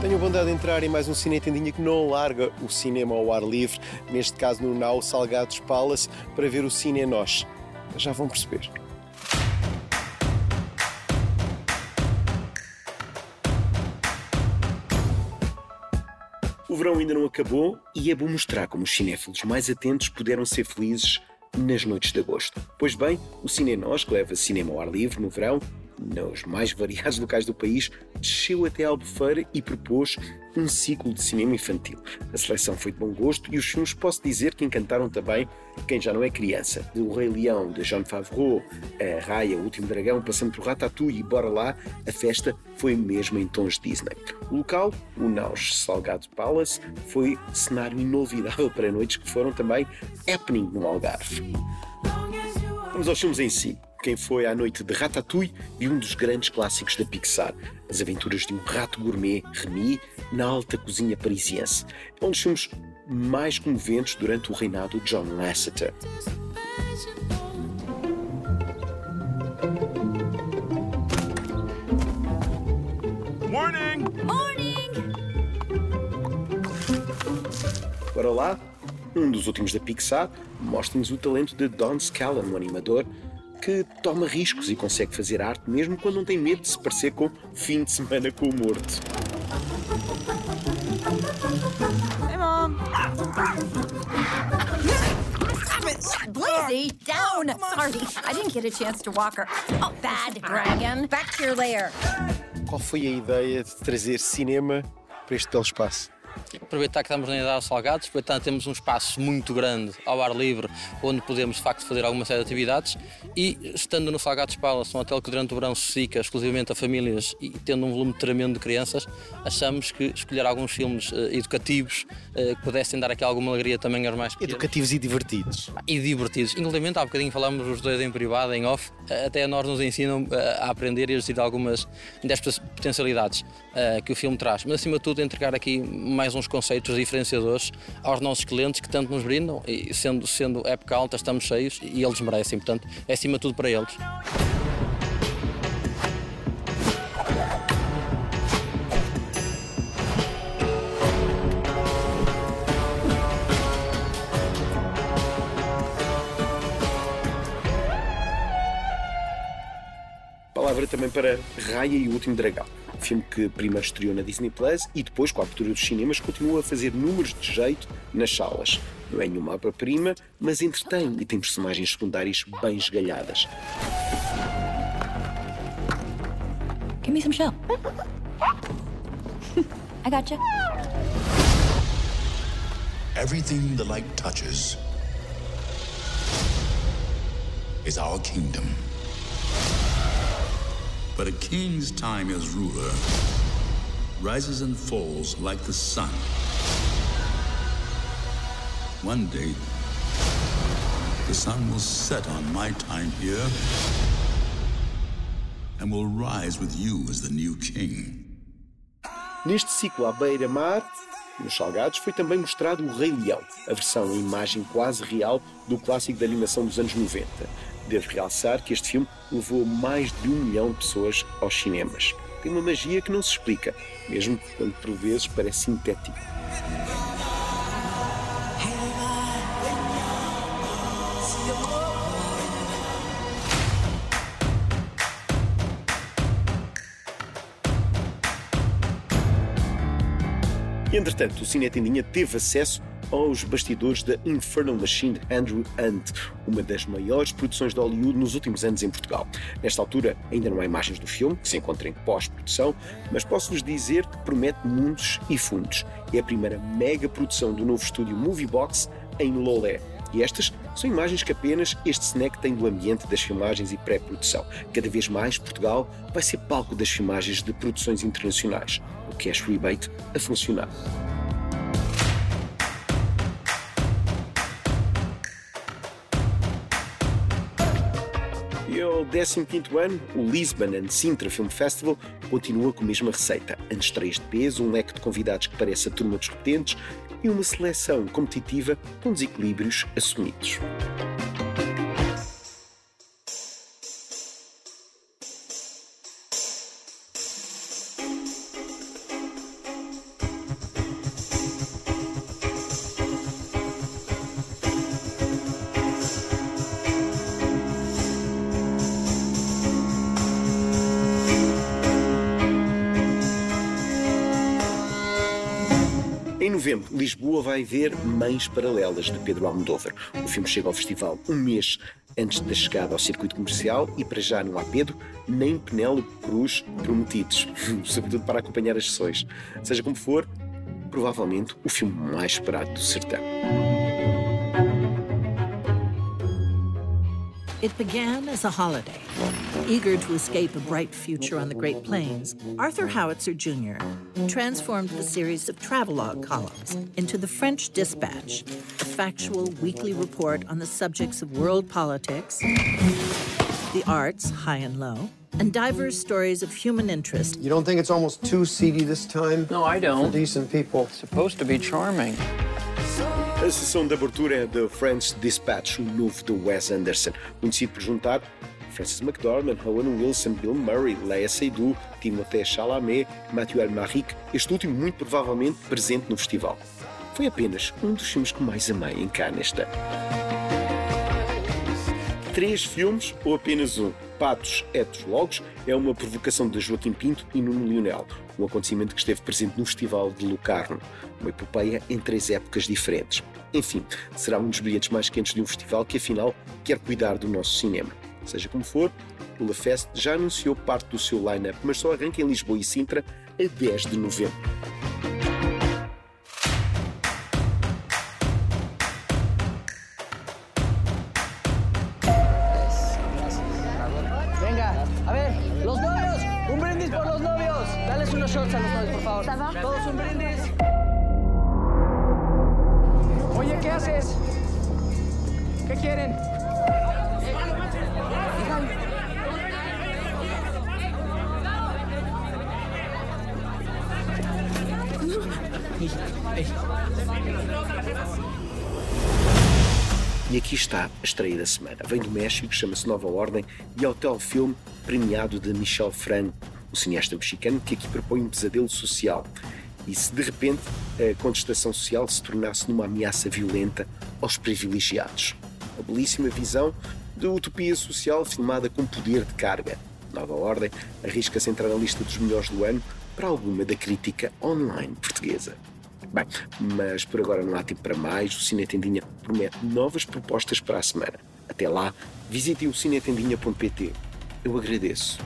Tenho a bondade de entrar em mais um Cine Tendinha que não larga o cinema ao ar livre, neste caso no Nau Salgados Palace, para ver o Cine Nós. Já vão perceber. Verão ainda não acabou e é bom mostrar como os cinéfilos mais atentos puderam ser felizes nas noites de agosto. Pois bem, o Cine Nós, leva cinema ao ar livre no verão, nos mais variados locais do país, desceu até Albufeira e propôs um ciclo de cinema infantil. A seleção foi de bom gosto e os filmes posso dizer que encantaram também quem já não é criança. Do Rei Leão, de Jean Favreau, a Raya, o Último Dragão, passando por Ratatouille e Bora Lá, a festa foi mesmo em tons Disney. O local, o Naus Salgado Palace, foi cenário inolvidável para noites que foram também happening no Algarve. Vamos aos filmes em si. Quem foi à noite de Ratatouille e um dos grandes clássicos da Pixar, as aventuras de um rato gourmet, Remy, na alta cozinha parisiense. É um dos filmes mais comoventes durante o reinado de John Lasseter. Morning! Morning! Bora lá? Um dos últimos da Pixar mostra-nos o talento de Don Scallon, um animador que toma riscos e consegue fazer arte mesmo quando não tem medo de se parecer com Fim de Semana com o Morto. Hey, Mom. Blazey, down! Sorry, I didn't get a chance to walk her. Oh, bad dragon. Back to your lair. Qual foi a ideia de trazer cinema para este belo espaço? Aproveitar que estamos na idade salgados, aproveitar que temos um espaço muito grande ao ar livre, onde podemos de facto fazer alguma série de atividades e estando no Salgados Palace, um hotel que durante o verão se fica exclusivamente a famílias e tendo um volume tremendo de crianças, achamos que escolher alguns filmes eh, educativos eh, que pudessem dar aqui alguma alegria também aos mais pequenos. Educativos e divertidos. E divertidos. Inclusive, há bocadinho falámos os dois em privado, em off, eh, até a nós nos ensinam a aprender e a existir algumas destas potencialidades que o filme traz. Mas, acima de tudo, entregar aqui mais uns conceitos diferenciadores aos nossos clientes que tanto nos brindam e, sendo, sendo época alta, estamos cheios e eles merecem. Portanto, é acima de tudo para eles. Palavra também para Raya e o Último Dragão, filme que primeiro estreou na Disney Plus e depois, com a abertura dos cinemas, continua a fazer números de jeito nas salas. Não é nenhuma obra-prima, mas entretém e tem personagens secundárias bem esgalhadas. Give me some shell. I gotcha. Everything the light touches is our kingdom. But a king's time as ruler rises and falls like the sun. One day, the sun will set on my time here and will rise with you as the new king. Neste ciclo à beira-mar, nos Salgados, foi também mostrado o Rei Leão, a versão em imagem quase real do clássico da animação dos anos 90. Devo realçar que este filme levou mais de um milhão de pessoas aos cinemas. Tem uma magia que não se explica, mesmo quando por vezes parece sintético. Entretanto, o Cine Tendinha teve acesso aos bastidores da Infernal Machine de Andrew Hunt, uma das maiores produções de Hollywood nos últimos anos em Portugal. Nesta altura ainda não há imagens do filme, que se encontra em pós-produção, mas posso-vos dizer que promete mundos e fundos. É a primeira mega produção do novo estúdio Moviebox em Lolé. E estas são imagens que apenas este snack tem do ambiente das filmagens e pré-produção. Cada vez mais Portugal vai ser palco das filmagens de produções internacionais. O cash rebate a funcionar. Ao 15º ano, o Lisbon and Sintra Film Festival continua com a mesma receita. Antestreias de peso, um leque de convidados que parece a turma dos repetentes, e uma seleção competitiva com desequilíbrios assumidos. Novembro, Lisboa vai ver Mães Paralelas, de Pedro Almodóvar. O filme chega ao festival um mês antes da chegada ao circuito comercial e para já não há Pedro nem Penélope Cruz prometidos, sobretudo para acompanhar as sessões. Seja como for, provavelmente o filme mais esperado do certame. It began as a holiday. Eager to escape a bright future on the Great Plains, Arthur Howitzer Jr. transformed the series of travelogue columns into the French Dispatch, a factual weekly report on the subjects of world politics, the arts, high and low, and diverse stories of human interest. You don't think it's almost too seedy this time? No, I don't. decent people. Supposed to be charming. A sessão de abertura é The French Dispatch, o novo de Wes Anderson, conhecido por juntar Francis McDormand, Owen Wilson, Bill Murray, Leia Seydoux, Timothée Chalamet, Mathieu Almaric, este último muito provavelmente presente no festival. Foi apenas um dos filmes que mais amei em este ano. Três filmes ou apenas um? Patos, Etos, Logos é uma provocação de Joaquim Pinto e Nuno Lionel, um acontecimento que esteve presente no Festival de Locarno, uma epopeia em três épocas diferentes. Enfim, será um dos bilhetes mais quentes de um festival que afinal quer cuidar do nosso cinema. Seja como for, o La Fest já anunciou parte do seu line-up, mas só arranca em Lisboa e Sintra a 10 de novembro. Shots a los novios, por favor. Todos un brindis. Oye, ¿qué haces? ¿Qué quieren? E aqui está a estreia da semana. Vem do México, chama-se Nova Ordem e é o telefilme premiado de Michel Fran, o cineasta mexicano que aqui propõe um pesadelo social. E se de repente a contestação social se tornasse numa ameaça violenta aos privilegiados? Uma belíssima visão de utopia social filmada com poder de carga. Nova Ordem arrisca-se a entrar na lista dos melhores do ano para alguma da crítica online portuguesa. Bem, mas por agora não há tempo para mais. O Cine Tendinha promete novas propostas para a semana. Até lá, visite o cinetendinha.pt. Eu agradeço.